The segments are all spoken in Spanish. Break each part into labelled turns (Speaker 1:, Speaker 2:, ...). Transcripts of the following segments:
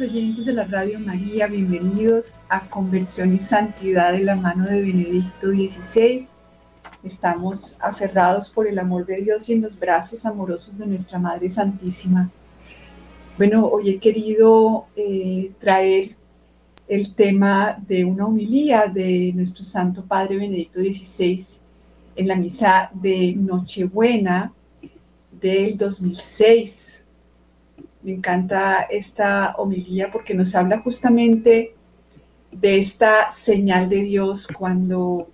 Speaker 1: Oyentes de la Radio María. Bienvenidos a Conversión y Santidad de la mano de Benedicto XVI. Estamos aferrados por el amor de Dios y en los brazos amorosos de nuestra Madre Santísima. Bueno, hoy he querido eh, traer el tema de una homilía de nuestro Santo Padre Benedicto XVI en la misa de Nochebuena del 2006 me encanta esta homilía porque nos habla justamente de esta señal de Dios cuando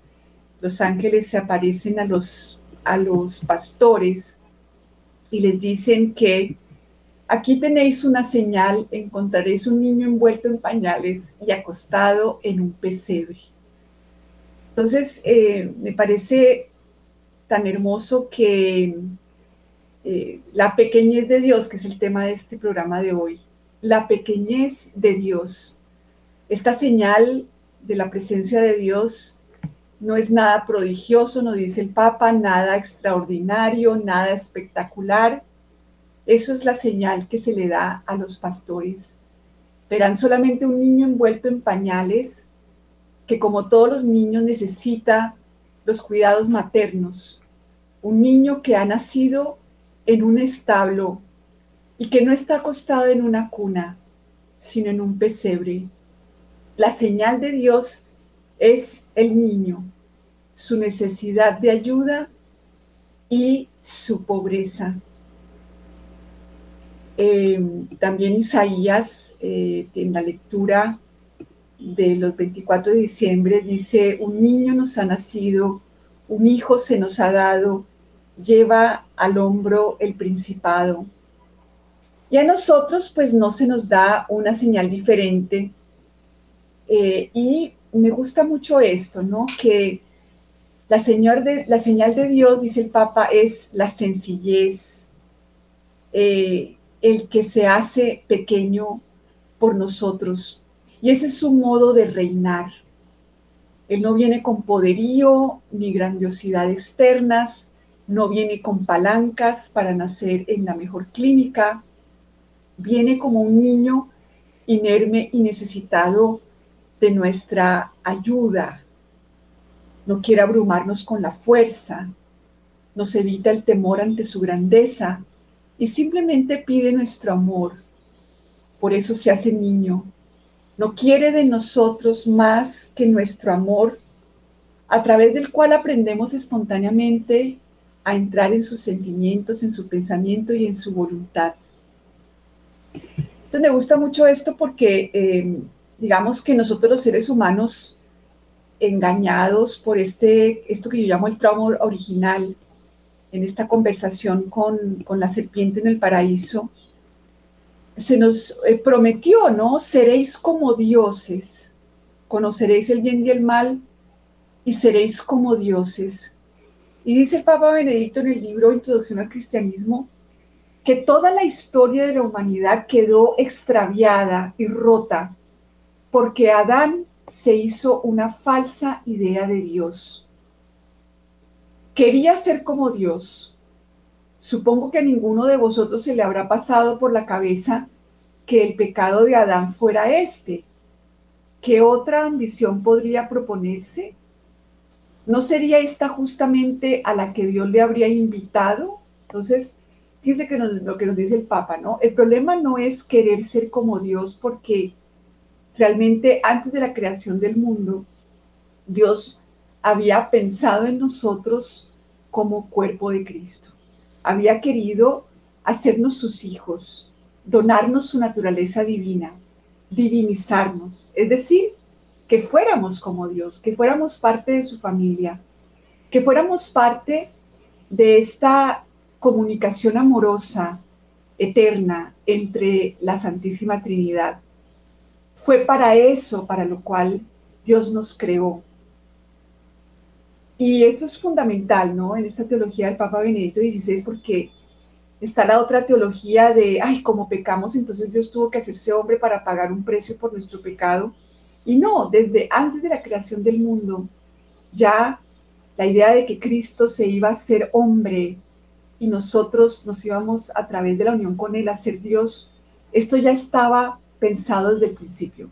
Speaker 1: los ángeles se aparecen a los, a los pastores y les dicen que aquí tenéis una señal, encontraréis un niño envuelto en pañales y acostado en un pesebre. Entonces, eh, me parece tan hermoso que eh, la pequeñez de Dios, que es el tema de este programa de hoy, la pequeñez de Dios, esta señal de la presencia de Dios no es nada prodigioso, no dice el Papa, nada extraordinario, nada espectacular. Eso es la señal que se le da a los pastores. Verán solamente un niño envuelto en pañales que como todos los niños necesita los cuidados maternos. Un niño que ha nacido en un establo y que no está acostado en una cuna, sino en un pesebre. La señal de Dios es el niño, su necesidad de ayuda y su pobreza. Eh, también Isaías, eh, en la lectura de los 24 de diciembre, dice, un niño nos ha nacido, un hijo se nos ha dado, lleva al hombro el principado. Y a nosotros pues no se nos da una señal diferente. Eh, y me gusta mucho esto, ¿no? Que la, señor de, la señal de Dios, dice el Papa, es la sencillez, eh, el que se hace pequeño por nosotros. Y ese es su modo de reinar. Él no viene con poderío ni grandiosidad externas, no viene con palancas para nacer en la mejor clínica, viene como un niño inerme y necesitado de nuestra ayuda. No quiere abrumarnos con la fuerza, nos evita el temor ante su grandeza y simplemente pide nuestro amor. Por eso se hace niño. No quiere de nosotros más que nuestro amor, a través del cual aprendemos espontáneamente a entrar en sus sentimientos, en su pensamiento y en su voluntad. Entonces me gusta mucho esto porque em, digamos que nosotros los seres humanos engañados por este, esto que yo llamo el trauma original, en esta conversación con, con la serpiente en el paraíso, se nos eh, prometió, ¿no? Seréis como dioses, conoceréis el bien y el mal y seréis como dioses. Y dice el Papa Benedicto en el libro Introducción al Cristianismo que toda la historia de la humanidad quedó extraviada y rota porque Adán se hizo una falsa idea de Dios. Quería ser como Dios. Supongo que a ninguno de vosotros se le habrá pasado por la cabeza que el pecado de Adán fuera este. ¿Qué otra ambición podría proponerse? ¿No sería esta justamente a la que Dios le habría invitado? Entonces, fíjese que lo que nos dice el Papa, ¿no? El problema no es querer ser como Dios porque realmente antes de la creación del mundo, Dios había pensado en nosotros como cuerpo de Cristo. Había querido hacernos sus hijos, donarnos su naturaleza divina, divinizarnos, es decir, que fuéramos como Dios, que fuéramos parte de su familia, que fuéramos parte de esta comunicación amorosa, eterna, entre la Santísima Trinidad. Fue para eso, para lo cual Dios nos creó. Y esto es fundamental, ¿no? En esta teología del Papa Benedicto XVI, porque está la otra teología de, ay, como pecamos, entonces Dios tuvo que hacerse hombre para pagar un precio por nuestro pecado. Y no, desde antes de la creación del mundo, ya la idea de que Cristo se iba a ser hombre y nosotros nos íbamos a través de la unión con Él a ser Dios, Esto ya estaba pensado desde el principio.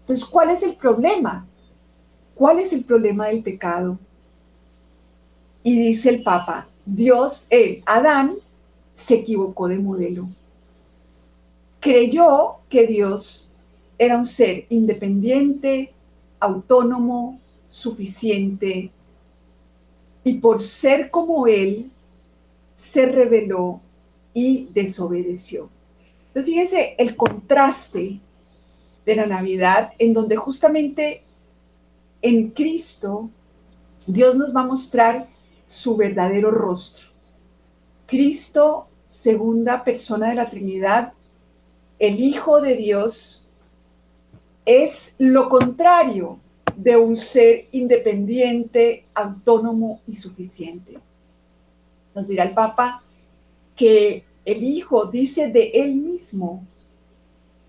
Speaker 1: Entonces, ¿cuál es el problema? ¿Cuál es el problema del pecado? Y dice el Papa, Dios, él, Adán, se equivocó de modelo. Creyó que Dios era un ser independiente, autónomo, suficiente, y por ser como él, se rebeló y desobedeció. Entonces, fíjense el contraste de la Navidad, en donde justamente en Cristo Dios nos va a mostrar su verdadero rostro. Cristo, segunda persona de la Trinidad, el Hijo de Dios, es lo contrario de un ser independiente, autónomo y suficiente. Nos dirá el Papa que el Hijo dice de él mismo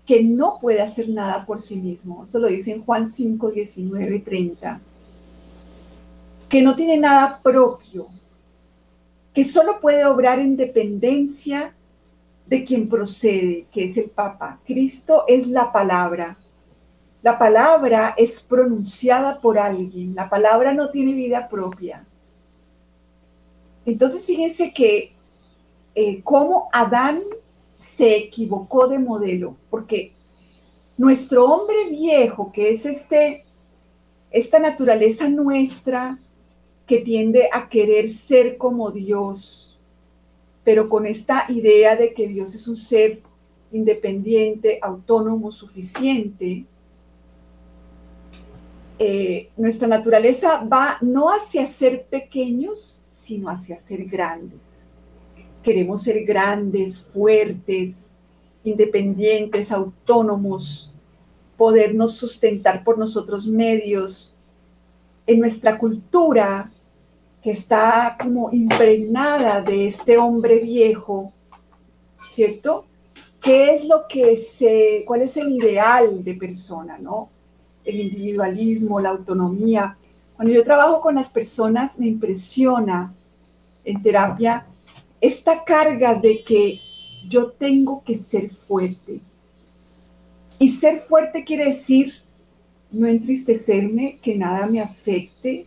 Speaker 1: que no puede hacer nada por sí mismo. Eso lo dice en Juan 5, 19, 30. Que no tiene nada propio, que solo puede obrar en dependencia de quien procede, que es el Papa. Cristo es la palabra. La palabra es pronunciada por alguien. La palabra no tiene vida propia. Entonces, fíjense que eh, cómo Adán se equivocó de modelo, porque nuestro hombre viejo, que es este, esta naturaleza nuestra que tiende a querer ser como Dios, pero con esta idea de que Dios es un ser independiente, autónomo, suficiente, eh, nuestra naturaleza va no hacia ser pequeños, sino hacia ser grandes. Queremos ser grandes, fuertes, independientes, autónomos, podernos sustentar por nosotros medios. En nuestra cultura, que está como impregnada de este hombre viejo, ¿cierto? ¿Qué es lo que se, cuál es el ideal de persona, no? El individualismo, la autonomía. Cuando yo trabajo con las personas, me impresiona en terapia esta carga de que yo tengo que ser fuerte. Y ser fuerte quiere decir no entristecerme, que nada me afecte,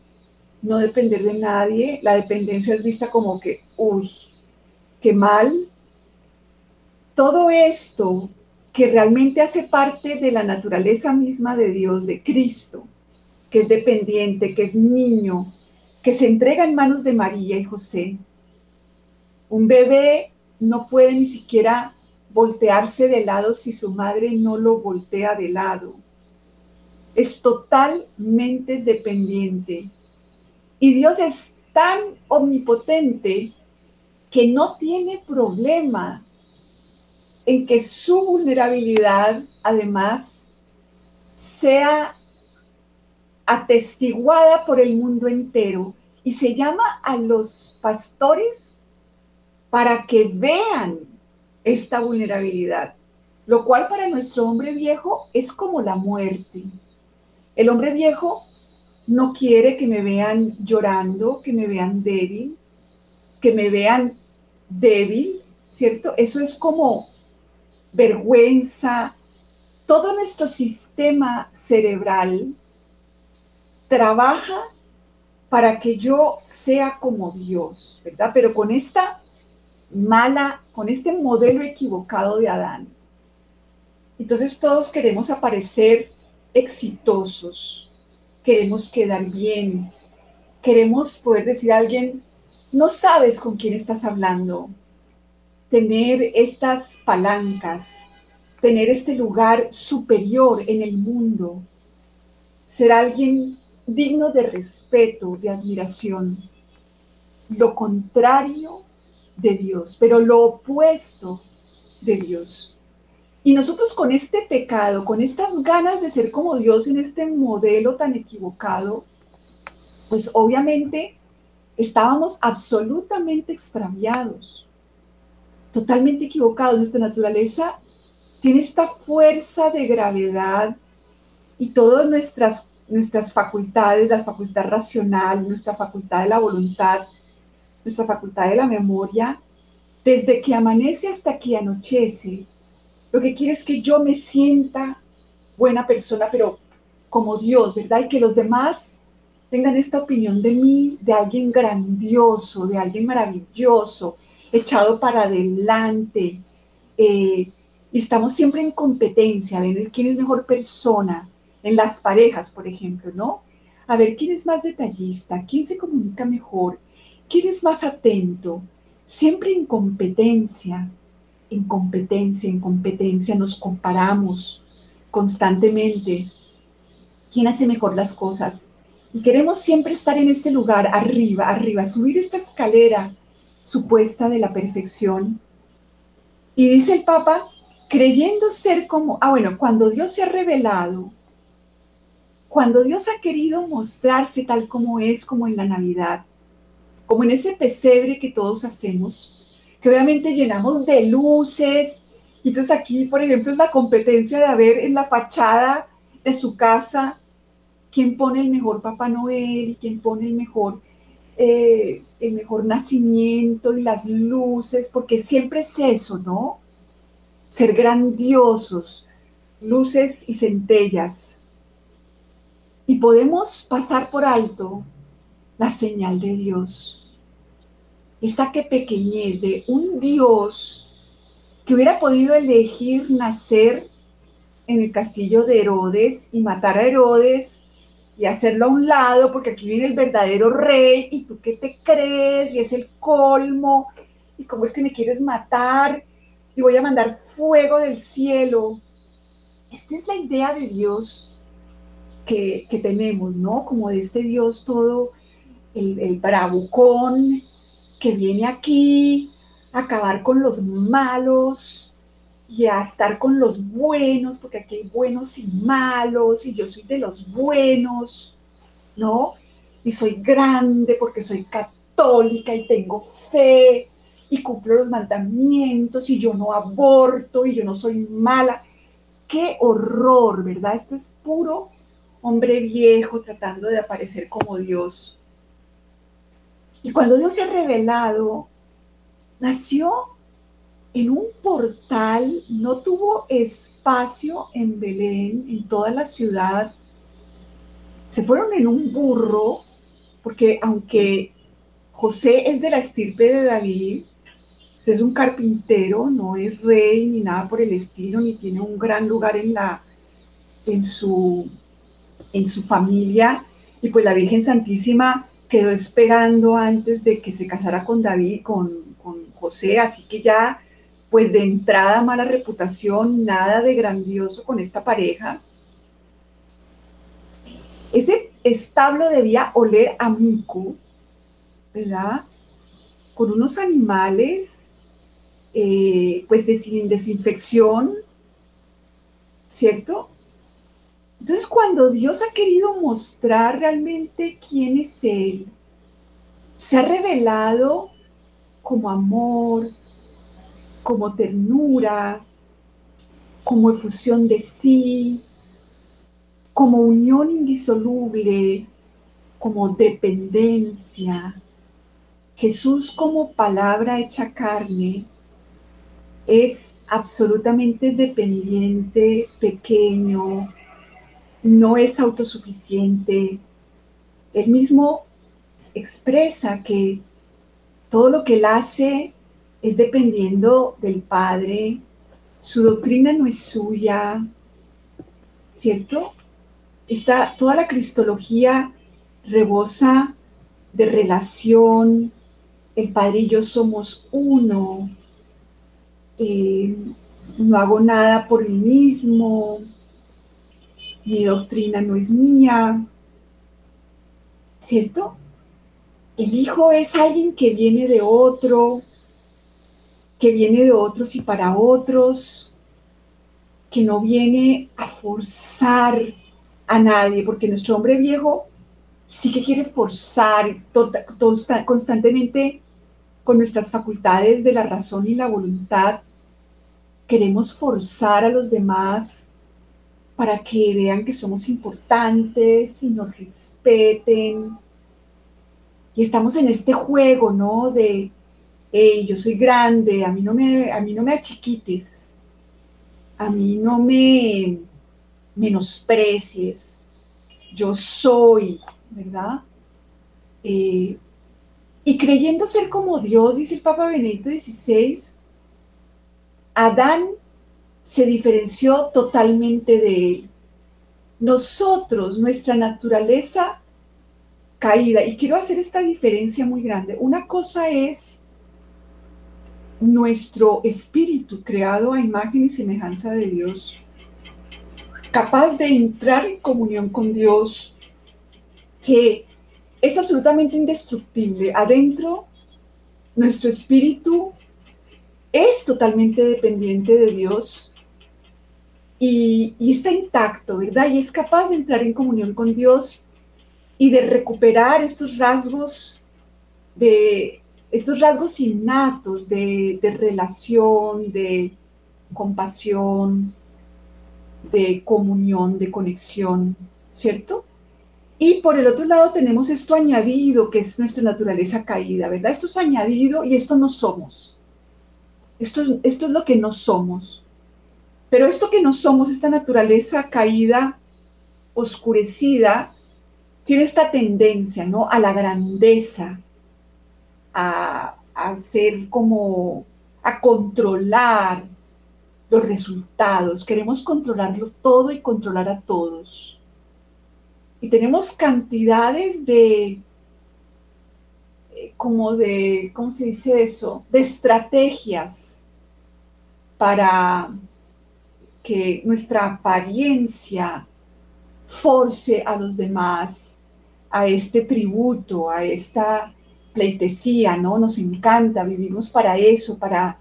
Speaker 1: no depender de nadie. La dependencia es vista como que, uy, qué mal. Todo esto que realmente hace parte de la naturaleza misma de Dios, de Cristo, que es dependiente, que es niño, que se entrega en manos de María y José, un bebé no puede ni siquiera voltearse de lado si su madre no lo voltea de lado. Es totalmente dependiente. Y Dios es tan omnipotente que no tiene problema en que su vulnerabilidad además sea atestiguada por el mundo entero y se llama a los pastores para que vean esta vulnerabilidad, lo cual para nuestro hombre viejo es como la muerte. El hombre viejo no quiere que me vean llorando, que me vean débil, que me vean débil, ¿cierto? Eso es como vergüenza. Todo nuestro sistema cerebral trabaja para que yo sea como Dios, ¿verdad? Pero con esta mala, con este modelo equivocado de Adán. Entonces todos queremos aparecer exitosos, queremos quedar bien, queremos poder decir a alguien, no sabes con quién estás hablando, tener estas palancas, tener este lugar superior en el mundo, ser alguien digno de respeto, de admiración. Lo contrario de Dios, pero lo opuesto de Dios. Y nosotros con este pecado, con estas ganas de ser como Dios en este modelo tan equivocado, pues obviamente estábamos absolutamente extraviados, totalmente equivocados. Nuestra naturaleza tiene esta fuerza de gravedad y todas nuestras, nuestras facultades, la facultad racional, nuestra facultad de la voluntad, nuestra facultad de la memoria, desde que amanece hasta que anochece, Lo que quiere es que yo me sienta buena persona, pero como Dios, ¿verdad? Y que los demás tengan esta opinión de mí, de alguien grandioso, de alguien maravilloso, echado para adelante. Eh, estamos siempre en competencia, a ver quién es mejor persona, en las parejas, por ejemplo, ¿no? A ver quién es más detallista, quién se comunica mejor, quién es más atento, siempre en competencia, en competencia, en competencia, nos comparamos constantemente. ¿Quién hace mejor las cosas? Y queremos siempre estar en este lugar, arriba, arriba, subir esta escalera supuesta de la perfección. Y dice el Papa, creyendo ser como, ah bueno, cuando Dios se ha revelado, cuando Dios ha querido mostrarse tal como es, como en la Navidad, como en ese pesebre que todos hacemos, que obviamente llenamos de luces. Y entonces aquí, por ejemplo, es la competencia de ver en la fachada de su casa quién pone el mejor Papá Noel y quién pone el mejor, eh, el mejor nacimiento y las luces, porque siempre es eso, ¿no? Ser grandiosos, luces y centellas. Y podemos pasar por alto la señal de Dios. Esta que pequeñez de un Dios que hubiera podido elegir nacer en el castillo de Herodes y matar a Herodes y hacerlo a un lado, porque aquí viene el verdadero rey y tú qué te crees y es el colmo y cómo es que me quieres matar y voy a mandar fuego del cielo. Esta es la idea de Dios que, que tenemos, ¿no? Como de este Dios todo el, bravucón que viene aquí a acabar con los malos y a estar con los buenos, porque aquí hay buenos y malos, y yo soy de los buenos, ¿no? Y soy grande porque soy católica y tengo fe y cumplo los mandamientos y yo no aborto y yo no soy mala. Qué horror, ¿verdad? Este es puro hombre viejo tratando de aparecer como Dios. Y cuando Dios se ha revelado, nació en un portal, no tuvo espacio en Belén, en toda la ciudad. Se fueron en un burro, porque aunque José es de la estirpe de David, pues es un carpintero, no es rey ni nada por el estilo, ni tiene un gran lugar en, la, en, su, en su familia. Y pues la Virgen Santísima quedó esperando antes de que se casara con David, con, José, así que ya, pues de entrada mala reputación, nada de grandioso con esta pareja. Ese establo debía oler a mico, ¿verdad? Con unos animales, eh, pues de sin desinfección, ¿cierto? Entonces, cuando Dios ha querido mostrar realmente quién es Él, se ha revelado como amor, como ternura, como efusión de sí, como unión indisoluble, como dependencia. Jesús como palabra hecha carne es absolutamente dependiente, pequeño, no es autosuficiente. Él mismo expresa que todo lo que él hace es dependiendo del Padre, su doctrina no es suya, ¿cierto? Está, toda la cristología rebosa de relación, el Padre y yo somos uno, eh, no hago nada por mí mismo, mi doctrina no es mía, ¿cierto? El hijo es alguien que viene de otro, que viene de otros y para otros, que no viene a forzar a nadie, porque nuestro hombre viejo sí que quiere forzar constantemente con nuestras facultades de la razón y la voluntad. Queremos forzar a los demás para que vean que somos importantes y nos respeten. Y estamos en este juego, ¿no? De, hey, yo soy grande, a mí no me, a mí no me achiquites. a mí no me menosprecies, yo soy, ¿verdad? Eh, y creyendo ser como Dios, dice el Papa Benedicto XVI, Adán se diferenció totalmente de él. Nosotros, nuestra naturaleza caída, y quiero hacer esta diferencia muy grande, una cosa es nuestro espíritu creado a imagen y semejanza de Dios, capaz de entrar en comunión con Dios, que es absolutamente indestructible. Adentro, nuestro espíritu es totalmente dependiente de Dios y, está intacto, ¿verdad? Y es capaz de entrar en comunión con Dios y de recuperar estos rasgos de estos rasgos innatos de, relación, de compasión, de comunión, de conexión, ¿cierto? Y por el otro lado tenemos esto añadido, que es nuestra naturaleza caída, ¿verdad? Esto es añadido y esto no somos. Esto es, esto es lo que no somos. Pero esto que no somos, esta naturaleza caída, oscurecida, tiene esta tendencia, ¿no? A la grandeza, a, ser como, a controlar los resultados. Queremos controlarlo todo y controlar a todos. Y tenemos cantidades de, eh, como de, ¿cómo se dice eso? De estrategias para que nuestra apariencia force a los demás a este tributo, a esta pleitesía, ¿no? Nos encanta, vivimos para eso, para,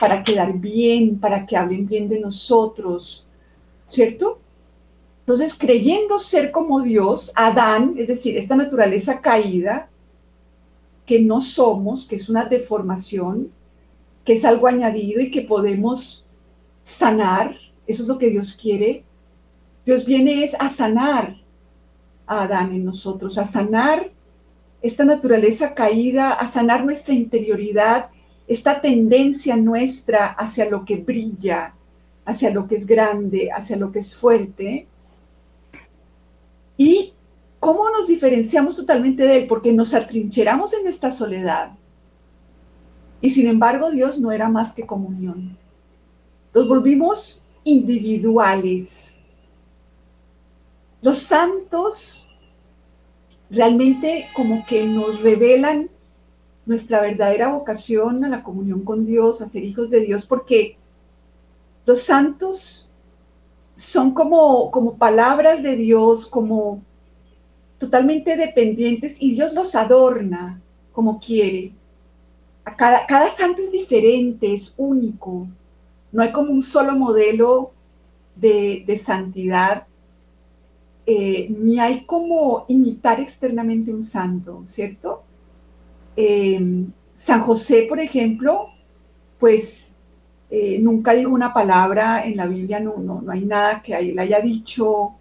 Speaker 1: para quedar bien, para que hablen bien de nosotros, ¿cierto? Entonces, creyendo ser como Dios, Adán, es decir, esta naturaleza caída, que no somos, que es una deformación, que es algo añadido y que podemos sanar, eso es lo que Dios quiere. Dios viene es a sanar a Adán en nosotros, a sanar esta naturaleza caída, a sanar nuestra interioridad, esta tendencia nuestra hacia lo que brilla, hacia lo que es grande, hacia lo que es fuerte, ¿Y cómo nos diferenciamos totalmente de Él? Porque nos atrincheramos en nuestra soledad. Y sin embargo, Dios no era más que comunión. Los volvimos individuales. Los santos realmente como que nos revelan nuestra verdadera vocación a la comunión con Dios, a ser hijos de Dios, porque los santos son como, como palabras de Dios, como totalmente dependientes y Dios los adorna como quiere. cada, cada santo es diferente, es único. No hay como un solo modelo de, santidad, eh, ni hay como imitar externamente un santo, ¿cierto? Eh, San José, por ejemplo, pues eh, nunca dijo una palabra en la Biblia, no, no, no hay nada que él haya dicho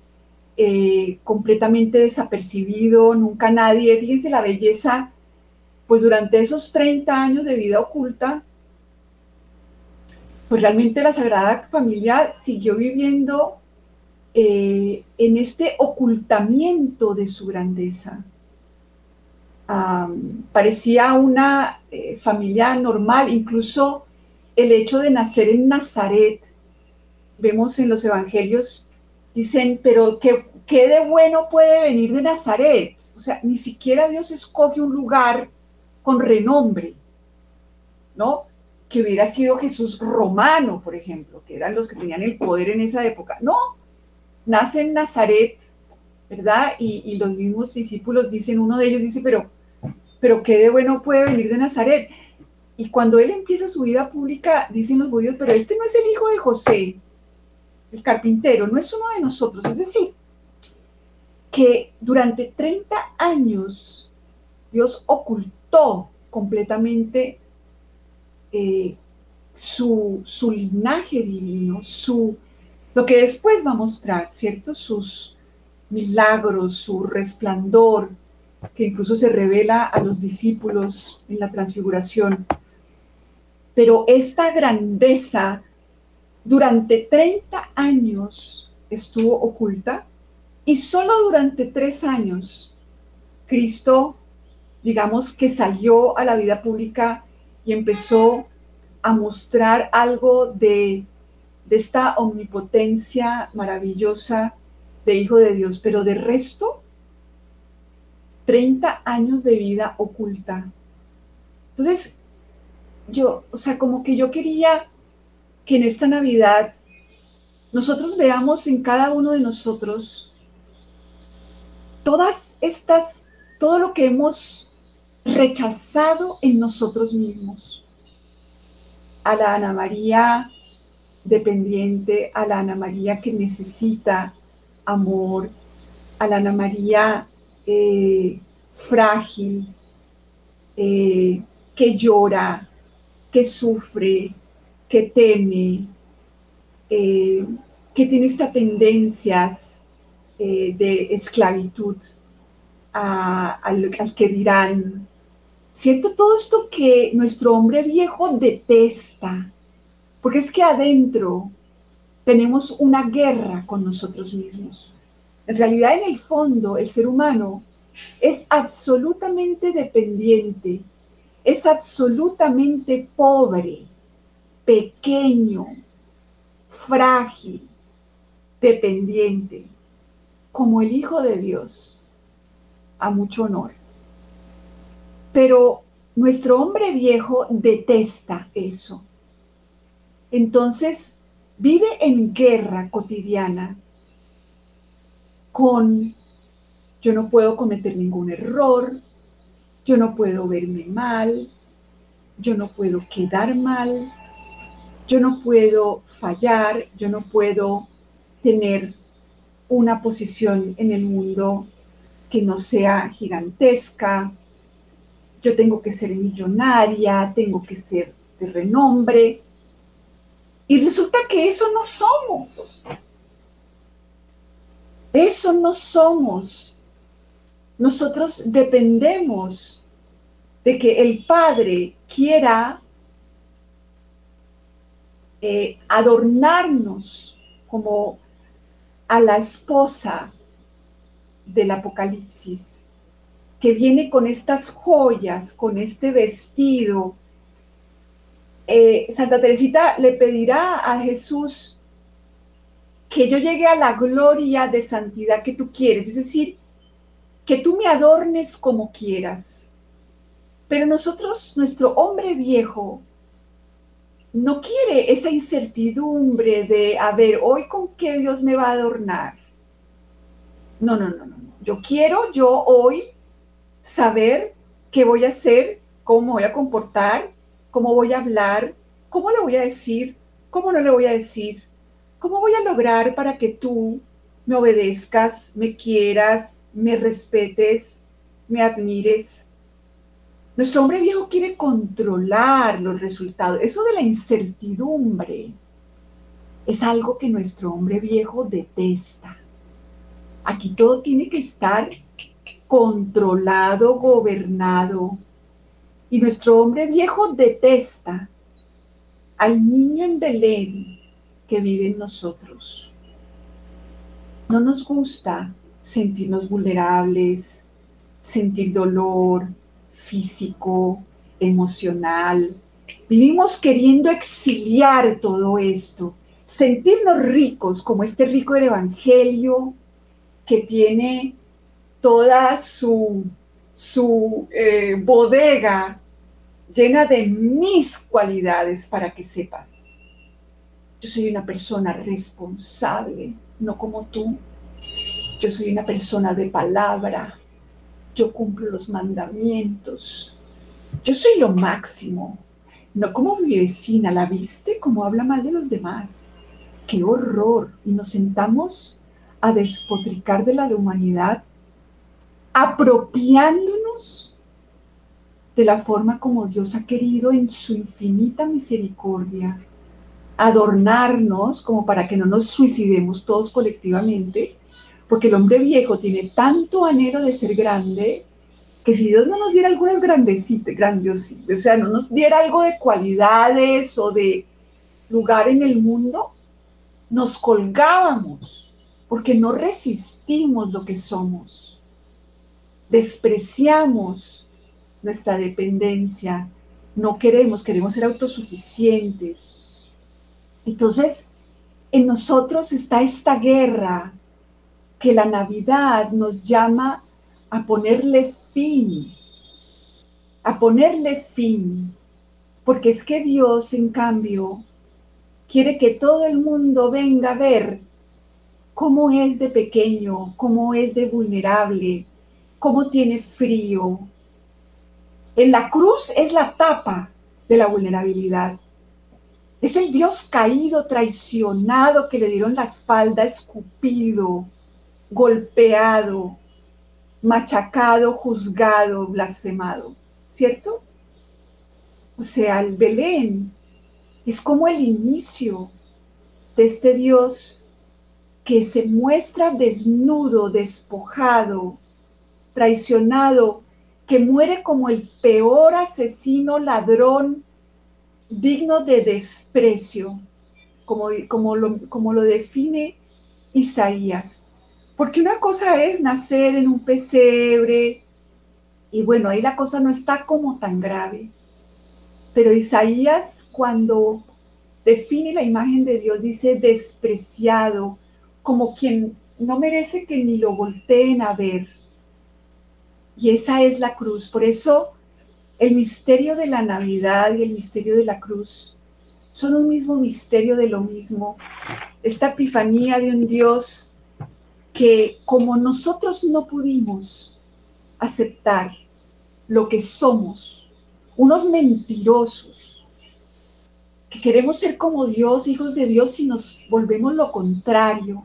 Speaker 1: eh, completamente desapercibido, nunca nadie, fíjense la belleza, pues durante esos 30 años de vida oculta, pues realmente la Sagrada Familia siguió viviendo eh, en este ocultamiento de su grandeza. parecía una familia normal, incluso el hecho de nacer en Nazaret, vemos en los evangelios, dicen, pero ¿qué, ¿qué, de bueno puede venir de Nazaret? O sea, ni siquiera Dios escoge un lugar con renombre, ¿no? Que hubiera sido Jesús romano, por ejemplo, que eran los que tenían el poder en esa época. No, nace en Nazaret, ¿verdad? Y, los mismos discípulos dicen, uno de ellos dice, pero, pero ¿qué de bueno puede venir de Nazaret? Y cuando él empieza su vida pública, dicen los judíos, pero este no es el hijo de José, el carpintero, no es uno de nosotros. Es decir, que durante 30 años Dios ocultó completamente eh, su, su, linaje divino, su, lo que después va a mostrar, ¿cierto? Sus milagros, su resplandor, que incluso se revela a los discípulos en la transfiguración. Pero esta grandeza durante 30 años estuvo oculta y solo durante tres años Cristo, digamos que salió a la vida pública y empezó a mostrar algo de, de esta omnipotencia maravillosa de Hijo de Dios, pero de resto, 30 años de vida oculta. Entonces, yo, o sea, como que yo quería que en esta Navidad nosotros veamos en cada uno de nosotros todas estas, todo lo que hemos rechazado en nosotros mismos. A la Ana María dependiente, a la Ana María que necesita amor, a la Ana María eh, frágil, eh, que llora, que sufre, que teme, eh, que tiene estas tendencias de esclavitud al que dirán, ¿cierto? Todo esto que nuestro hombre viejo detesta, porque es que adentro tenemos una guerra con nosotros mismos. En realidad, en el fondo, el ser humano es absolutamente dependiente, es absolutamente pobre, pequeño, frágil, dependiente, como el Hijo de Dios, a mucho honor. Pero nuestro hombre viejo detesta eso. Entonces, vive en guerra cotidiana con yo no puedo cometer ningún error, yo no puedo verme mal, yo no puedo quedar mal, yo no puedo fallar, yo no puedo tener una posición en el mundo que no sea gigantesca, yo tengo que ser millonaria, tengo que ser de renombre, y resulta que eso no somos. Eso no somos. Nosotros dependemos de que el Padre quiera eh, adornarnos como a la esposa del Apocalipsis, que viene con estas joyas, con este vestido, eh, Santa Teresita le pedirá a Jesús que yo llegue a la gloria de santidad que tú quieres, es decir, que tú me adornes como quieras. Pero nosotros, nuestro hombre viejo, no quiere esa incertidumbre de, a ver, hoy con qué Dios me va a adornar. No, no, no, no. Yo quiero yo hoy saber qué voy a hacer, cómo me voy a comportar, cómo voy a hablar, cómo le voy a decir, cómo no le voy a decir, cómo voy a lograr para que tú me obedezcas, me quieras, me respetes, me admires. Nuestro hombre viejo quiere controlar los resultados. Eso de la incertidumbre es algo que nuestro hombre viejo detesta. Aquí todo tiene que estar controlado, gobernado, y nuestro hombre viejo detesta al niño en Belén que vive en nosotros. No nos gusta sentirnos vulnerables, sentir dolor físico, emocional. Vivimos queriendo exiliar todo esto, sentirnos ricos como este rico del Evangelio que tiene toda su, su eh, bodega llena de mis cualidades para que sepas. Yo soy una persona responsable, no como tú. Yo soy una persona de palabra. Yo cumplo los mandamientos. Yo soy lo máximo. No como mi vecina, ¿la viste? Como habla mal de los demás. ¡Qué horror! Y nos sentamos a despotricar de la de humanidad, apropiándonos de la forma como Dios ha querido en su infinita misericordia adornarnos como para que no nos suicidemos todos colectivamente, porque el hombre viejo tiene tanto anhelo de ser grande que si Dios no nos diera algunas grandecitas, grandiositas, o sea, no nos diera algo de cualidades o de, lugar en el mundo, nos colgábamos porque no resistimos lo que somos. Despreciamos nuestra dependencia. No queremos, queremos ser autosuficientes. Entonces, en nosotros está esta guerra que la Navidad nos llama a ponerle fin, a ponerle fin, porque es que Dios, en cambio, quiere que todo el mundo venga a ver cómo es de pequeño, cómo es de vulnerable, cómo tiene frío. En la cruz es la tapa de la vulnerabilidad. Es el Dios caído, traicionado, que le dieron la espalda, escupido, golpeado, machacado, juzgado, blasfemado, ¿cierto? O sea, el Belén es como el inicio de este Dios que se muestra desnudo, despojado, traicionado, que muere como el peor asesino, ladrón, digno de desprecio, como, como, lo, como lo define Isaías. Porque una cosa es nacer en un pesebre y bueno, ahí la cosa no está como tan grave. Pero Isaías cuando define la imagen de Dios dice despreciado, como quien no merece que ni lo volteen a ver. Y esa es la cruz. Por eso el misterio de la Navidad y el misterio de la cruz son un mismo misterio de lo mismo. Esta epifanía de un Dios que como nosotros no pudimos aceptar lo que somos, unos mentirosos, que queremos ser como Dios, hijos de Dios, y nos volvemos lo contrario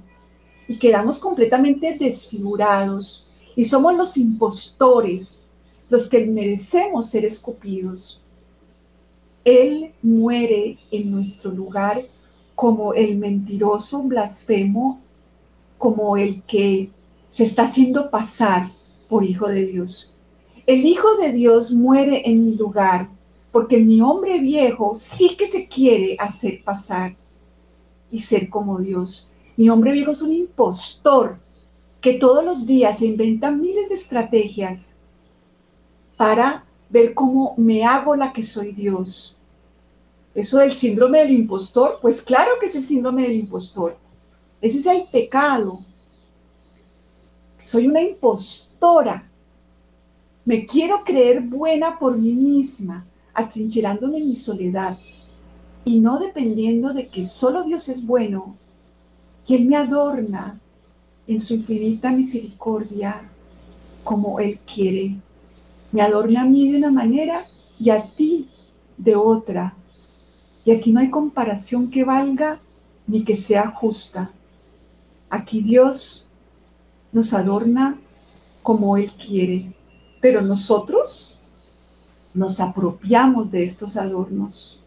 Speaker 1: y quedamos completamente desfigurados y somos los impostores los que merecemos ser escupidos. Él muere en nuestro lugar como el mentiroso, blasfemo, como el que se está haciendo pasar por hijo de Dios. El hijo de Dios muere en mi lugar porque mi hombre viejo sí que se quiere hacer pasar y ser como Dios. Mi hombre viejo es un impostor que todos los días se inventa miles de estrategias para ver cómo me hago la que soy Dios. Eso del síndrome del impostor, pues claro que es el síndrome del impostor. Ese es el pecado. Soy una impostora. Me quiero creer buena por mí misma, atrincherándome en mi soledad y no dependiendo de que solo Dios es bueno Él me adorna en su infinita misericordia como Él quiere me adorna a mí de una manera y a ti de otra. Y aquí no hay comparación que valga ni que sea justa. Aquí Dios nos adorna como Él quiere, pero nosotros nos apropiamos de estos adornos.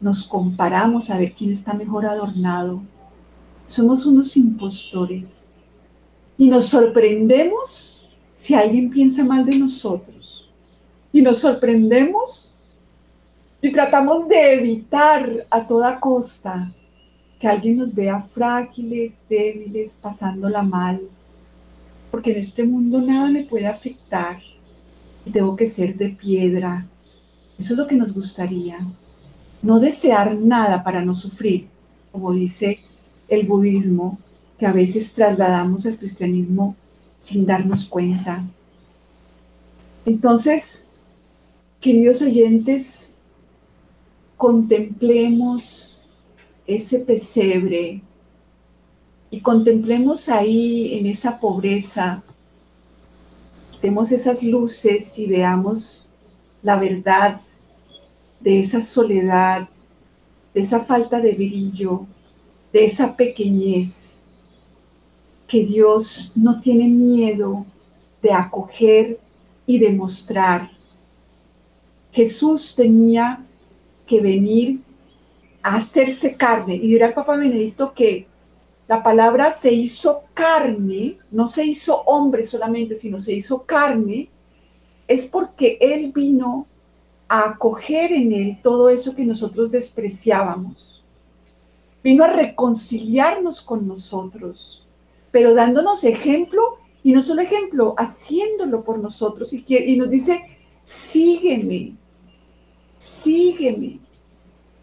Speaker 1: Nos comparamos a ver quién está mejor adornado. Somos unos impostores y nos sorprendemos si alguien piensa mal de nosotros y nos sorprendemos y tratamos de evitar a toda costa que alguien nos vea frágiles, débiles, pasándola mal, porque en este mundo nada me puede afectar y tengo que ser de piedra. Eso es lo que nos gustaría. No desear nada para no sufrir, como dice el budismo, que a veces trasladamos al cristianismo sin darnos cuenta. Entonces, queridos oyentes, contemplemos ese pesebre y contemplemos ahí en esa pobreza, quitemos esas luces y veamos la verdad de esa soledad, de esa falta de brillo, de esa pequeñez que Dios no tiene miedo de acoger y de mostrar. Jesús tenía que venir a hacerse carne. Y dirá el Papa Benedicto que la palabra se hizo carne, no se hizo hombre solamente, sino se hizo carne, es porque Él vino a acoger en Él todo eso que nosotros despreciábamos. Vino a reconciliarnos con nosotros, pero dándonos ejemplo, y no solo ejemplo, haciéndolo por nosotros. Y, nos dice, sígueme, sígueme,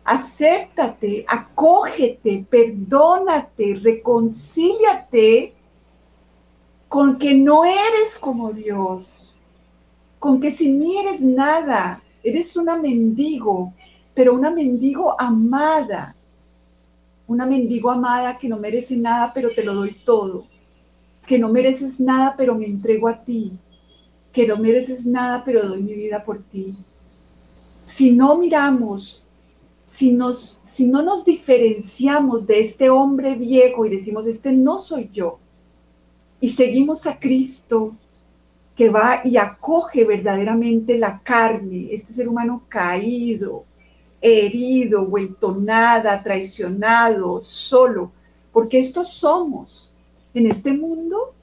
Speaker 1: acéptate, acógete, perdónate, reconcíliate con que no eres como Dios, con que sin mí eres nada, eres una mendigo, pero una mendigo amada, una mendigo amada que no merece nada, pero te lo doy todo, que no mereces nada, pero me entrego a ti, que no mereces nada, pero doy mi vida por ti. Si no miramos, si, nos, si no nos diferenciamos de este hombre viejo y decimos, este no soy yo, y seguimos a Cristo que va y acoge verdaderamente la carne, este ser humano caído, herido, vuelto nada, traicionado, solo, porque estos somos. En este mundo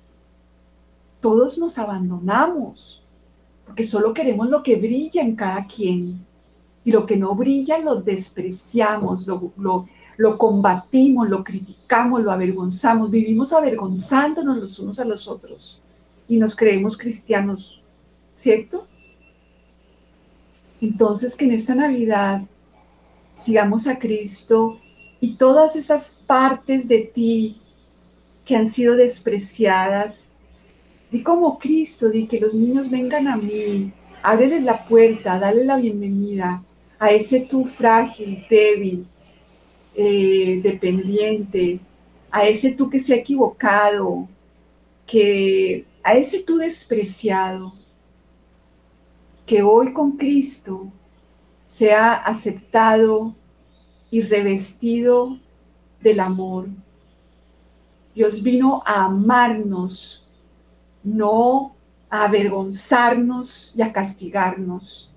Speaker 1: todos nos abandonamos, porque solo queremos lo que brilla en cada quien. Y lo que no brilla lo despreciamos, lo, lo, lo combatimos, lo criticamos, lo avergonzamos, vivimos avergonzándonos los unos a los otros y nos creemos cristianos, ¿cierto? Entonces que en esta Navidad sigamos a Cristo y todas esas partes de ti que han sido despreciadas, di como Cristo, di que los niños vengan a mí, ábreles la puerta, dale la bienvenida a ese tú frágil, débil, eh, dependiente, a ese tú que se ha equivocado, que a ese tú despreciado, que hoy con Cristo se ha aceptado y revestido del amor. Dios vino a amarnos, no a avergonzarnos y a castigarnos.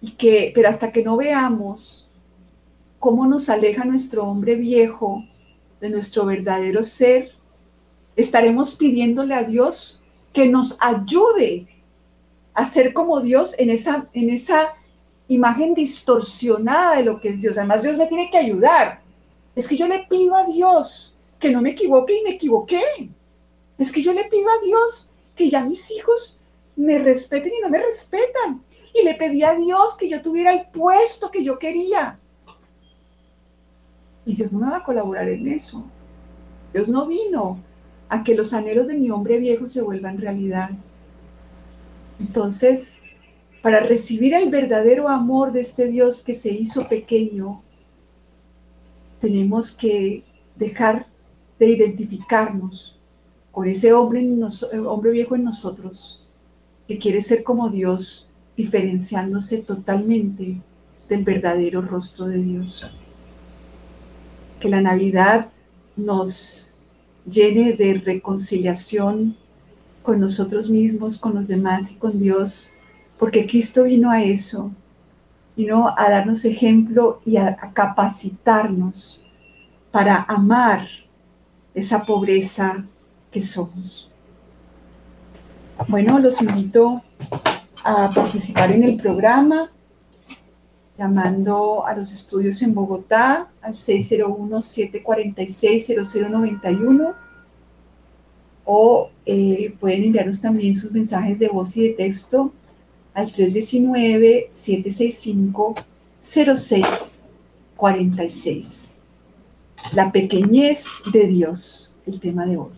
Speaker 1: Y que, pero hasta que no veamos cómo nos aleja nuestro hombre viejo de nuestro verdadero ser, estaremos pidiéndole a Dios que nos ayude a ser como Dios en esa, en esa imagen distorsionada de lo que es Dios. Además, Dios me tiene que ayudar. Es que yo le pido a Dios que no me equivoque y me equivoqué. Es que yo le pido a Dios que ya mis hijos me respeten y no me respetan. Y le pedí a Dios que yo tuviera el puesto que yo quería. Y Dios no me va a colaborar en eso. Dios no vino a que los anhelos de mi hombre viejo se vuelvan realidad. Entonces, para recibir el verdadero amor de este Dios que se hizo pequeño, tenemos que dejar de identificarnos con ese hombre, hombre viejo en nosotros, que quiere ser como Dios, diferenciándose totalmente del verdadero rostro de Dios. Que la Navidad nos llene de reconciliación con nosotros mismos, con los demás y con Dios, porque Cristo vino a eso, vino a darnos ejemplo y a, capacitarnos para amar esa pobreza que somos. Bueno, los invito a participar en el programa llamando a los estudios en Bogotá al 601-746-0091 o eh, pueden enviarnos también sus mensajes de voz y de texto al 319-765-0646. La pequeñez de Dios, el tema de hoy.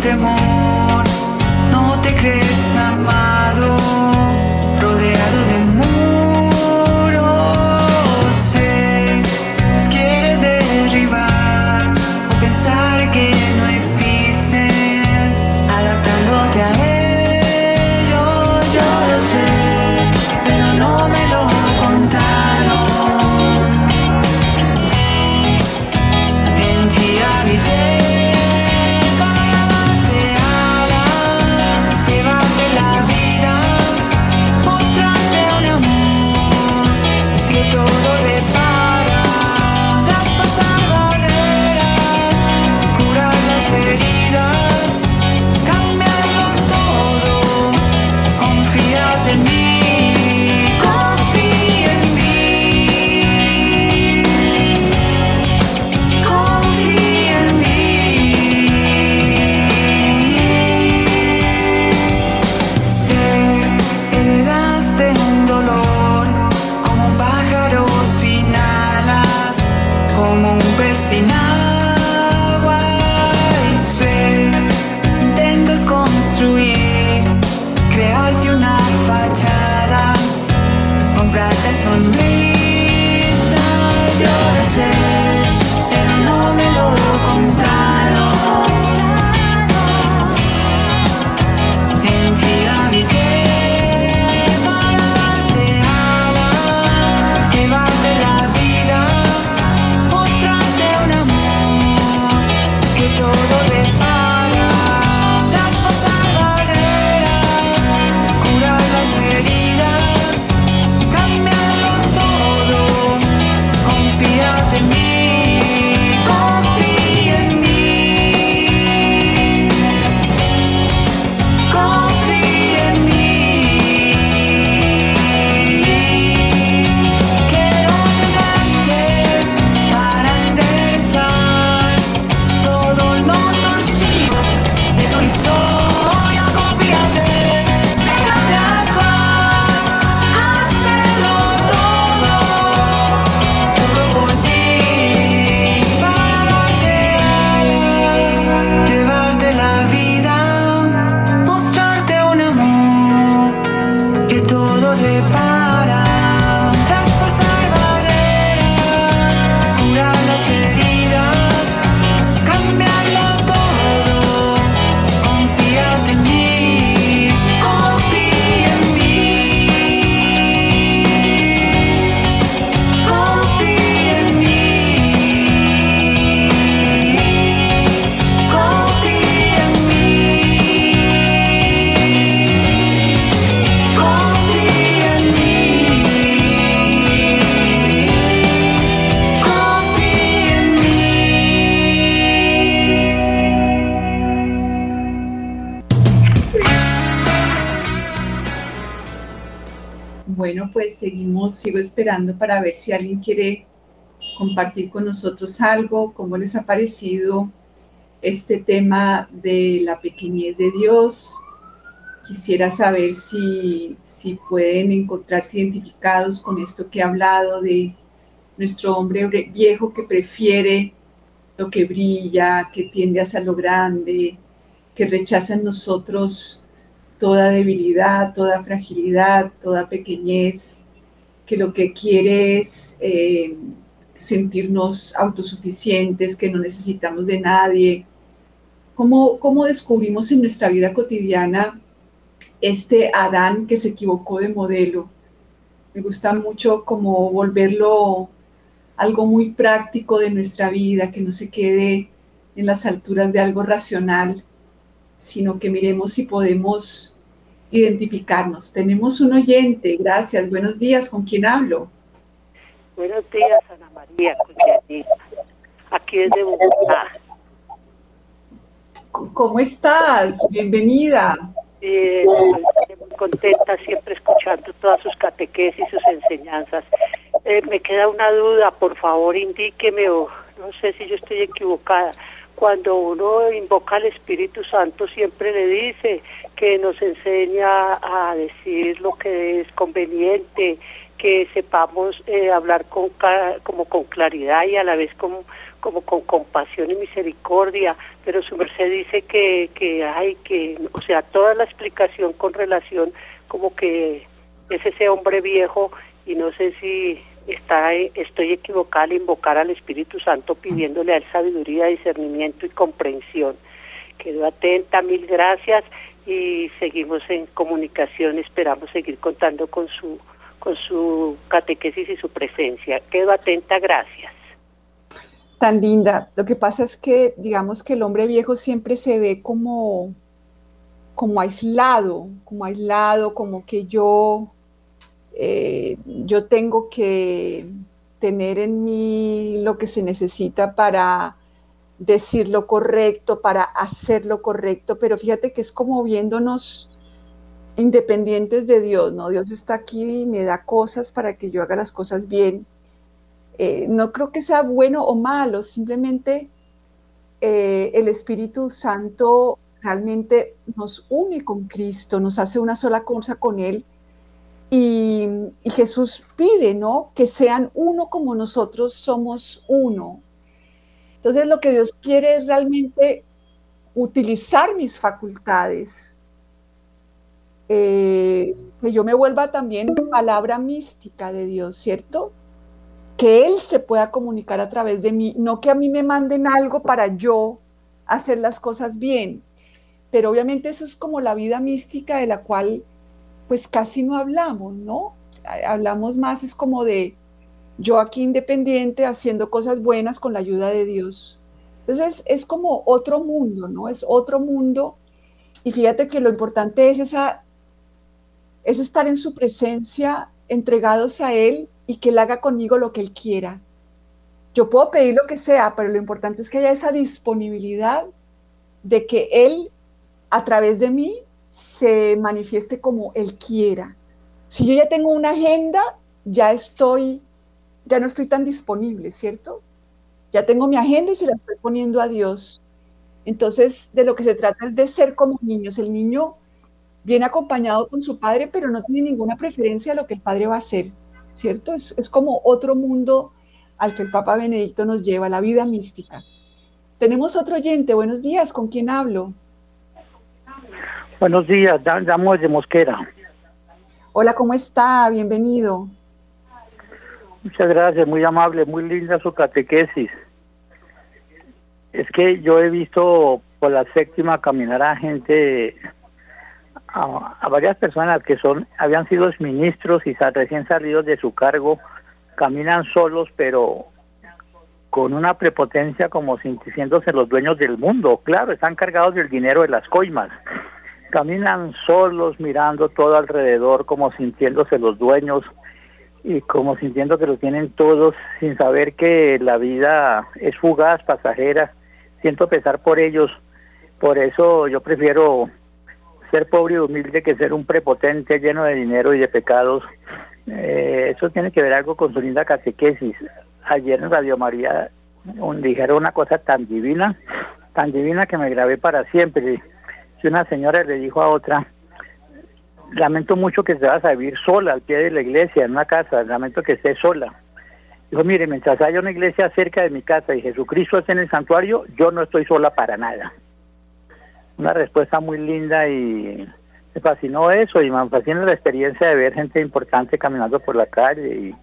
Speaker 2: temor, no te crees
Speaker 1: Bueno, pues seguimos, sigo esperando para ver si alguien quiere compartir con nosotros algo, cómo les ha parecido este tema de la pequeñez de Dios. Quisiera saber si, si pueden encontrarse identificados con esto que he hablado de nuestro hombre viejo que prefiere lo que brilla, que tiende hacia lo grande, que rechaza en nosotros toda debilidad, toda fragilidad, toda pequeñez, que lo que quiere es eh, sentirnos autosuficientes, que no necesitamos de nadie. ¿Cómo, ¿Cómo descubrimos en nuestra vida cotidiana este Adán que se equivocó de modelo? Me gusta mucho como volverlo algo muy práctico de nuestra vida, que no se quede en las alturas de algo racional, sino que miremos si podemos identificarnos. Tenemos un oyente, gracias, buenos días, ¿con quién hablo?
Speaker 3: Buenos días, Ana María, aquí desde Bogotá.
Speaker 1: ¿Cómo estás? Bienvenida.
Speaker 3: Eh, muy contenta siempre escuchando todas sus catequesis, sus enseñanzas. Eh, me queda una duda, por favor indíqueme, o no sé si yo estoy equivocada. Cuando uno invoca al Espíritu Santo siempre le dice que nos enseña a decir lo que es conveniente, que sepamos eh, hablar con como con claridad y a la vez como como con compasión y misericordia, pero su merced dice que que hay que, o sea, toda la explicación con relación como que es ese hombre viejo y no sé si está estoy equivocada al invocar al Espíritu Santo pidiéndole a él sabiduría, discernimiento y comprensión. Quedo atenta, mil gracias y seguimos en comunicación, esperamos seguir contando con su con su catequesis y su presencia. Quedo atenta, gracias.
Speaker 1: Tan linda. Lo que pasa es que digamos que el hombre viejo siempre se ve como como aislado, como aislado, como que yo eh, yo tengo que tener en mí lo que se necesita para decir lo correcto, para hacer lo correcto, pero fíjate que es como viéndonos independientes de Dios, ¿no? Dios está aquí y me da cosas para que yo haga las cosas bien. Eh, no creo que sea bueno o malo, simplemente eh, el Espíritu Santo realmente nos une con Cristo, nos hace una sola cosa con Él y, Jesús pide, ¿no? Que sean uno como nosotros somos uno. Entonces lo que Dios quiere es realmente utilizar mis facultades, eh, que yo me vuelva también palabra mística de Dios, ¿cierto? Que Él se pueda comunicar a través de mí, no que a mí me manden algo para yo hacer las cosas bien. Pero obviamente eso es como la vida mística de la cual pues casi no hablamos, ¿no? Hablamos más, es como de yo aquí independiente haciendo cosas buenas con la ayuda de Dios. Entonces es como otro mundo, ¿no? Es otro mundo. Y fíjate que lo importante es esa, es estar en su presencia, entregados a Él y que Él haga conmigo lo que Él quiera. Yo puedo pedir lo que sea, pero lo importante es que haya esa disponibilidad de que Él, a través de mí, se manifieste como Él quiera. Si yo ya tengo una agenda, ya estoy, ya no estoy tan disponible, ¿cierto? Ya tengo mi agenda y se la estoy poniendo a Dios. Entonces, de lo que se trata es de ser como niños. El niño viene acompañado con su padre, pero no tiene ninguna preferencia a lo que el padre va a hacer, ¿cierto? Es, es como otro mundo al que el Papa Benedicto nos lleva, la vida mística. Tenemos otro oyente. Buenos días, ¿con quién hablo?
Speaker 4: Buenos días, llamo de Mosquera.
Speaker 1: Hola, ¿cómo está? Bienvenido.
Speaker 4: Muchas gracias, muy amable, muy linda su catequesis. Es que yo he visto por la séptima caminar a gente, a, varias personas que son, habían sido ministros y recién salidos de su cargo, caminan solos, pero con una prepotencia como sintiéndose los dueños del mundo. Claro, están cargados del dinero de las coimas caminan solos mirando todo alrededor como sintiéndose los dueños y como sintiendo que lo tienen todos sin saber que la vida es fugaz, pasajera. Siento pesar por ellos, por eso yo prefiero ser pobre y humilde que ser un prepotente lleno de dinero y de pecados Eh, eso tiene que ver algo con su linda catequesis. Ayer en Radio María dijeron una cosa tan divina, tan divina que me grabé para siempre. Si una señora le dijo a otra, lamento mucho que te vas a vivir sola al pie de la iglesia, en una casa, lamento que estés sola. Dijo, mire, mientras haya una iglesia cerca de mi casa y Jesucristo esté en el santuario, yo no estoy sola para nada. Una respuesta muy linda y me fascinó eso y me fascina la experiencia de ver gente importante caminando por la calle y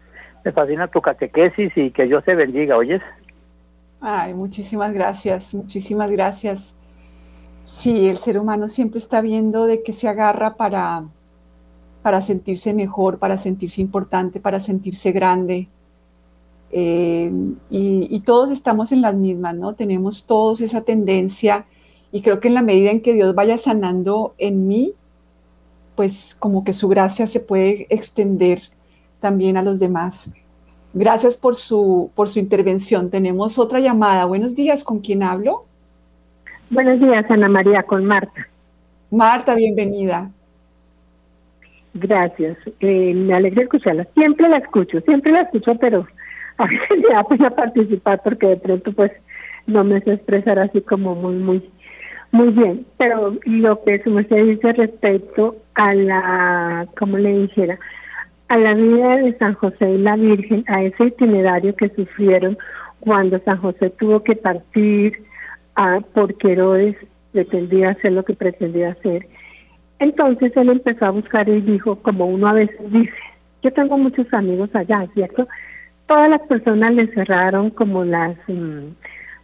Speaker 4: me fascina tu catequesis y que Dios te bendiga, ¿oyes?
Speaker 1: Ay, muchísimas gracias, muchísimas gracias. Sí, el ser humano siempre está viendo de qué se agarra para, para sentirse mejor, para sentirse importante, para sentirse grande. Eh, y, y, todos estamos en las mismas, ¿no? Tenemos todos esa tendencia y creo que en la medida en que Dios vaya sanando en mí, pues como que su gracia se puede extender también a los demás. Gracias por su, por su intervención. Tenemos otra llamada. Buenos días, ¿con quién hablo?
Speaker 5: Buenos días, Ana María, con Marta.
Speaker 1: Marta, bienvenida.
Speaker 5: Gracias. Eh, me alegra escucharla. Siempre la escucho, siempre la escucho, pero a veces me da pena participar porque de pronto pues no me sé expresar así como muy, muy muy bien, pero lo que su merced dice respecto a la, como le dijera, a la vida de San José y la Virgen, a ese itinerario que sufrieron cuando San José tuvo que partir porque Herodes pretendía hacer lo que pretendía hacer. Entonces él empezó a buscar y dijo, como uno a veces dice, yo tengo muchos amigos allá, ¿cierto? Todas las personas le cerraron como las... Mm,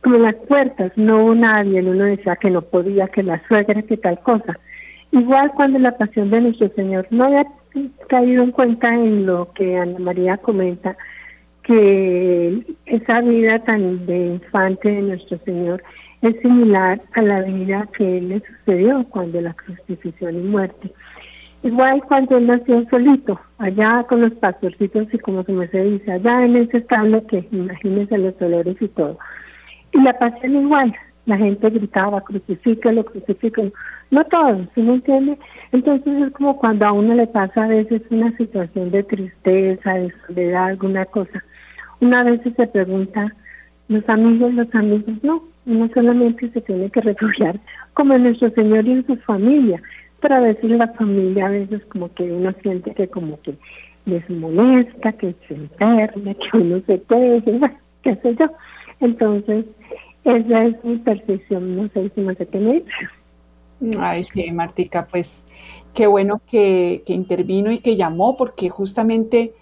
Speaker 5: como las puertas, no hubo nadie, uno decía que no podía, que la suegra, que tal cosa. Igual cuando la pasión de nuestro Señor no había caído en cuenta en lo que Ana María comenta, que esa vida tan de infante de nuestro Señor es similar a la vida que le sucedió cuando la crucifixión y muerte. Igual cuando él nació solito, allá con los pastorcitos y como se me dice, allá en ese establo que imagínense los dolores y todo. Y la pasión igual, la gente gritaba, crucifíquelo, crucifíquelo. No todos, ¿sí me entiende? Entonces es como cuando a uno le pasa a veces una situación de tristeza, de soledad, alguna cosa. Una vez se pregunta, los amigos, los amigos, no, uno solamente se tiene que refugiar como en nuestro Señor y en su familia. Pero a veces la familia, a veces como que uno siente que como que les molesta, que se enferma, que uno se puede, qué sé yo. Entonces, esa es mi percepción, no sé si me sé qué
Speaker 1: Ay, sí, Martica, pues qué bueno que, que intervino y que llamó, porque justamente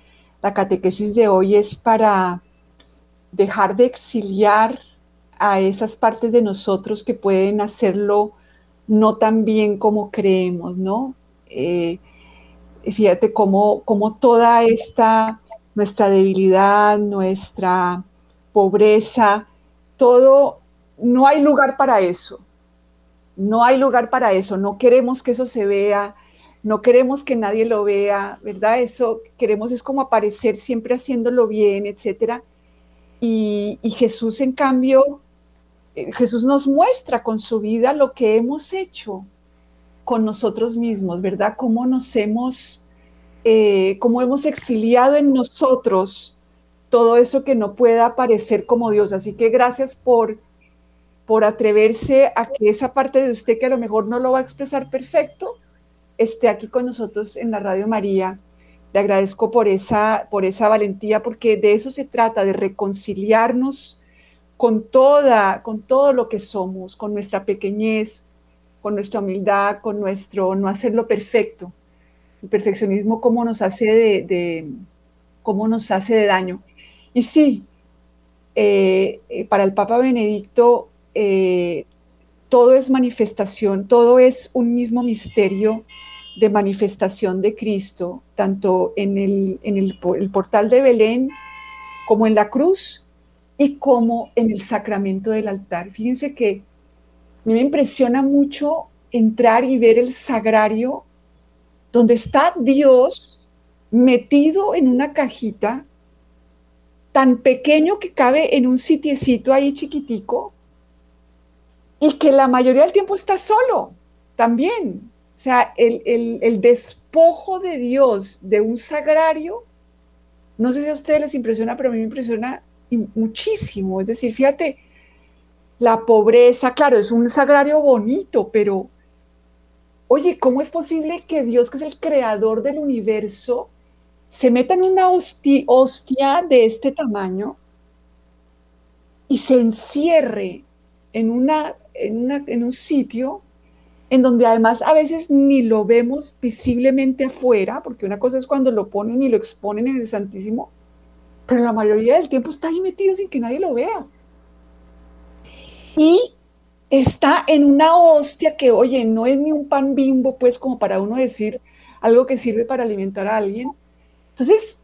Speaker 1: la catequesis de hoy es para dejar de exiliar a esas partes de nosotros que pueden hacerlo no tan bien como creemos, ¿no? Eh, fíjate cómo, cómo, toda esta, nuestra debilidad, nuestra pobreza, todo, no hay lugar para eso. No hay lugar para eso. No queremos que eso se vea, no queremos que nadie lo vea, ¿verdad? Eso queremos es como aparecer siempre haciéndolo bien, etcétera. Y, Jesús, en cambio, Jesús nos muestra con su vida lo que hemos hecho con nosotros mismos, ¿verdad? Cómo nos hemos, eh, cómo hemos exiliado en nosotros todo eso que no pueda parecer como Dios. Así que gracias por, por atreverse a que esa parte de usted que a lo mejor no lo va a expresar perfecto, esté aquí con nosotros en la Radio María. Le agradezco por esa, por esa valentía, porque de eso se trata, de reconciliarnos con toda, con todo lo que somos, con nuestra pequeñez, con nuestra humildad, con nuestro no hacerlo perfecto. El perfeccionismo cómo nos hace de cómo nos hace de daño. Y sí, eh, eh, para el Papa Benedicto eh, todo es manifestación, todo es un mismo misterio de manifestación de Cristo, tanto en el, en el, portal de Belén como en la cruz y como en el sacramento del altar. Fíjense que a mí me impresiona mucho entrar y ver el sagrario donde está Dios metido en una cajita tan pequeño que cabe en un sitiecito ahí chiquitico y que la mayoría del tiempo está solo también. O sea, el, despojo de Dios de un sagrario No sé si a ustedes les impresiona, pero a mí me impresiona muchísimo. Es decir, fíjate, la pobreza, claro, es un sagrario bonito, pero oye, ¿cómo es posible que Dios, que es el creador del universo, se meta en una hostia, de este tamaño y se encierre en, una, en, en un sitio en donde además a veces ni lo vemos visiblemente afuera, porque una cosa es cuando lo ponen y lo exponen en el Santísimo, pero la mayoría del tiempo está ahí metido sin que nadie lo vea. Y está en una hostia que, oye, no es ni un pan bimbo, pues como para uno decir algo que sirve para alimentar a alguien. Entonces,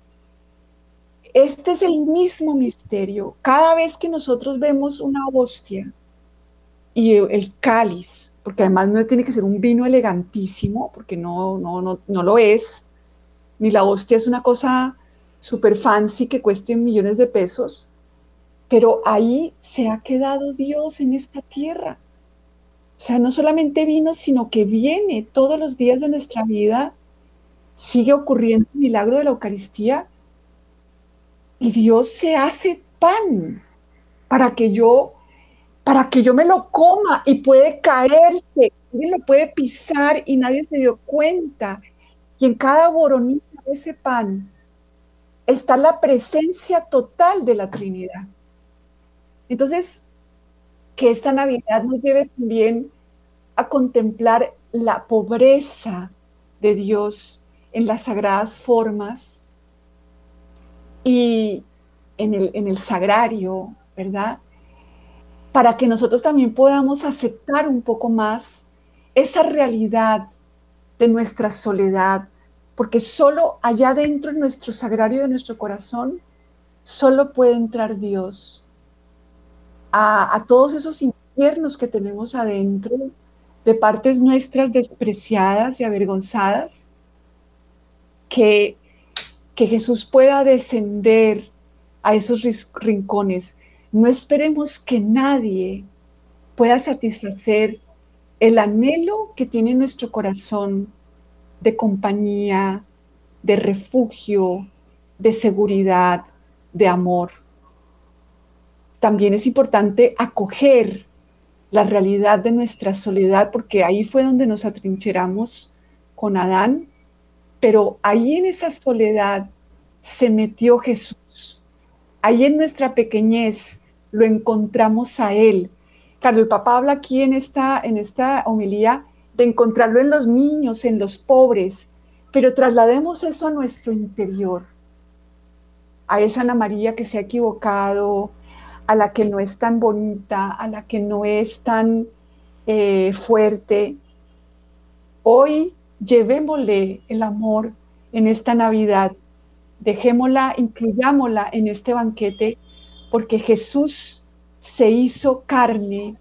Speaker 1: este es el mismo misterio. Cada vez que nosotros vemos una hostia y el cáliz, porque además no tiene que ser un vino elegantísimo, porque no, no, no, no lo es, ni la hostia es una cosa súper fancy que cueste millones de pesos, pero ahí se ha quedado Dios en esta tierra. O sea, no solamente vino, sino que viene todos los días de nuestra vida, sigue ocurriendo el milagro de la Eucaristía y Dios se hace pan para que yo para que yo me lo coma y puede caerse, alguien lo puede pisar y nadie se dio cuenta. Y en cada boronita de ese pan está la presencia total de la Trinidad. Entonces, que esta Navidad nos lleve también a contemplar la pobreza de Dios en las sagradas formas y en el, en el sagrario, ¿verdad? para que nosotros también podamos aceptar un poco más esa realidad de nuestra soledad, porque solo allá dentro en nuestro sagrario de nuestro corazón, solo puede entrar Dios a, todos esos infiernos que tenemos adentro, de partes nuestras despreciadas y avergonzadas, que, que Jesús pueda descender a esos rincones. No esperemos que nadie pueda satisfacer el anhelo que tiene nuestro corazón de compañía, de refugio, de seguridad, de amor. También es importante acoger la realidad de nuestra soledad, porque ahí fue donde nos atrincheramos con Adán, pero ahí en esa soledad se metió Jesús. Ahí en nuestra pequeñez lo encontramos a Él. Claro, el papá habla aquí en esta, en esta homilía de encontrarlo en los niños, en los pobres, pero traslademos eso a nuestro interior, a esa Ana María que se ha equivocado, a la que no es tan bonita, a la que no es tan eh, fuerte. Hoy llevémosle el amor en esta Navidad, dejémosla, incluyámosla en este banquete porque Jesús se hizo carne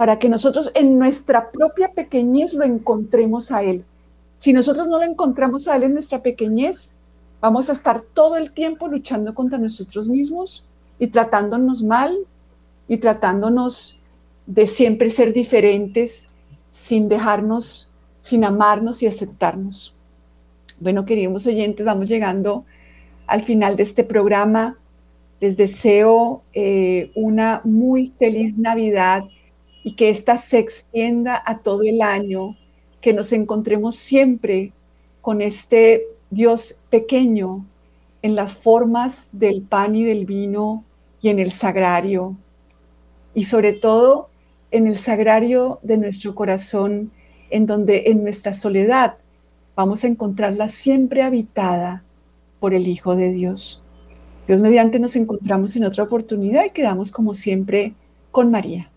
Speaker 1: para que nosotros en nuestra propia pequeñez lo encontremos a Él. Si nosotros no lo encontramos a Él en nuestra pequeñez, vamos a estar todo el tiempo luchando contra nosotros mismos y tratándonos mal y tratándonos de siempre ser diferentes sin dejarnos, sin amarnos y aceptarnos. Bueno, queridos oyentes, vamos llegando al final de este programa. Les deseo eh, una muy feliz Navidad y que ésta se extienda a todo el año, que nos encontremos siempre con este Dios pequeño en las formas del pan y del vino y en el sagrario, y sobre todo en el sagrario de nuestro corazón, en donde en nuestra soledad vamos a encontrarla siempre habitada por el Hijo de Dios. Dios mediante nos encontramos en otra oportunidad y quedamos como siempre con María.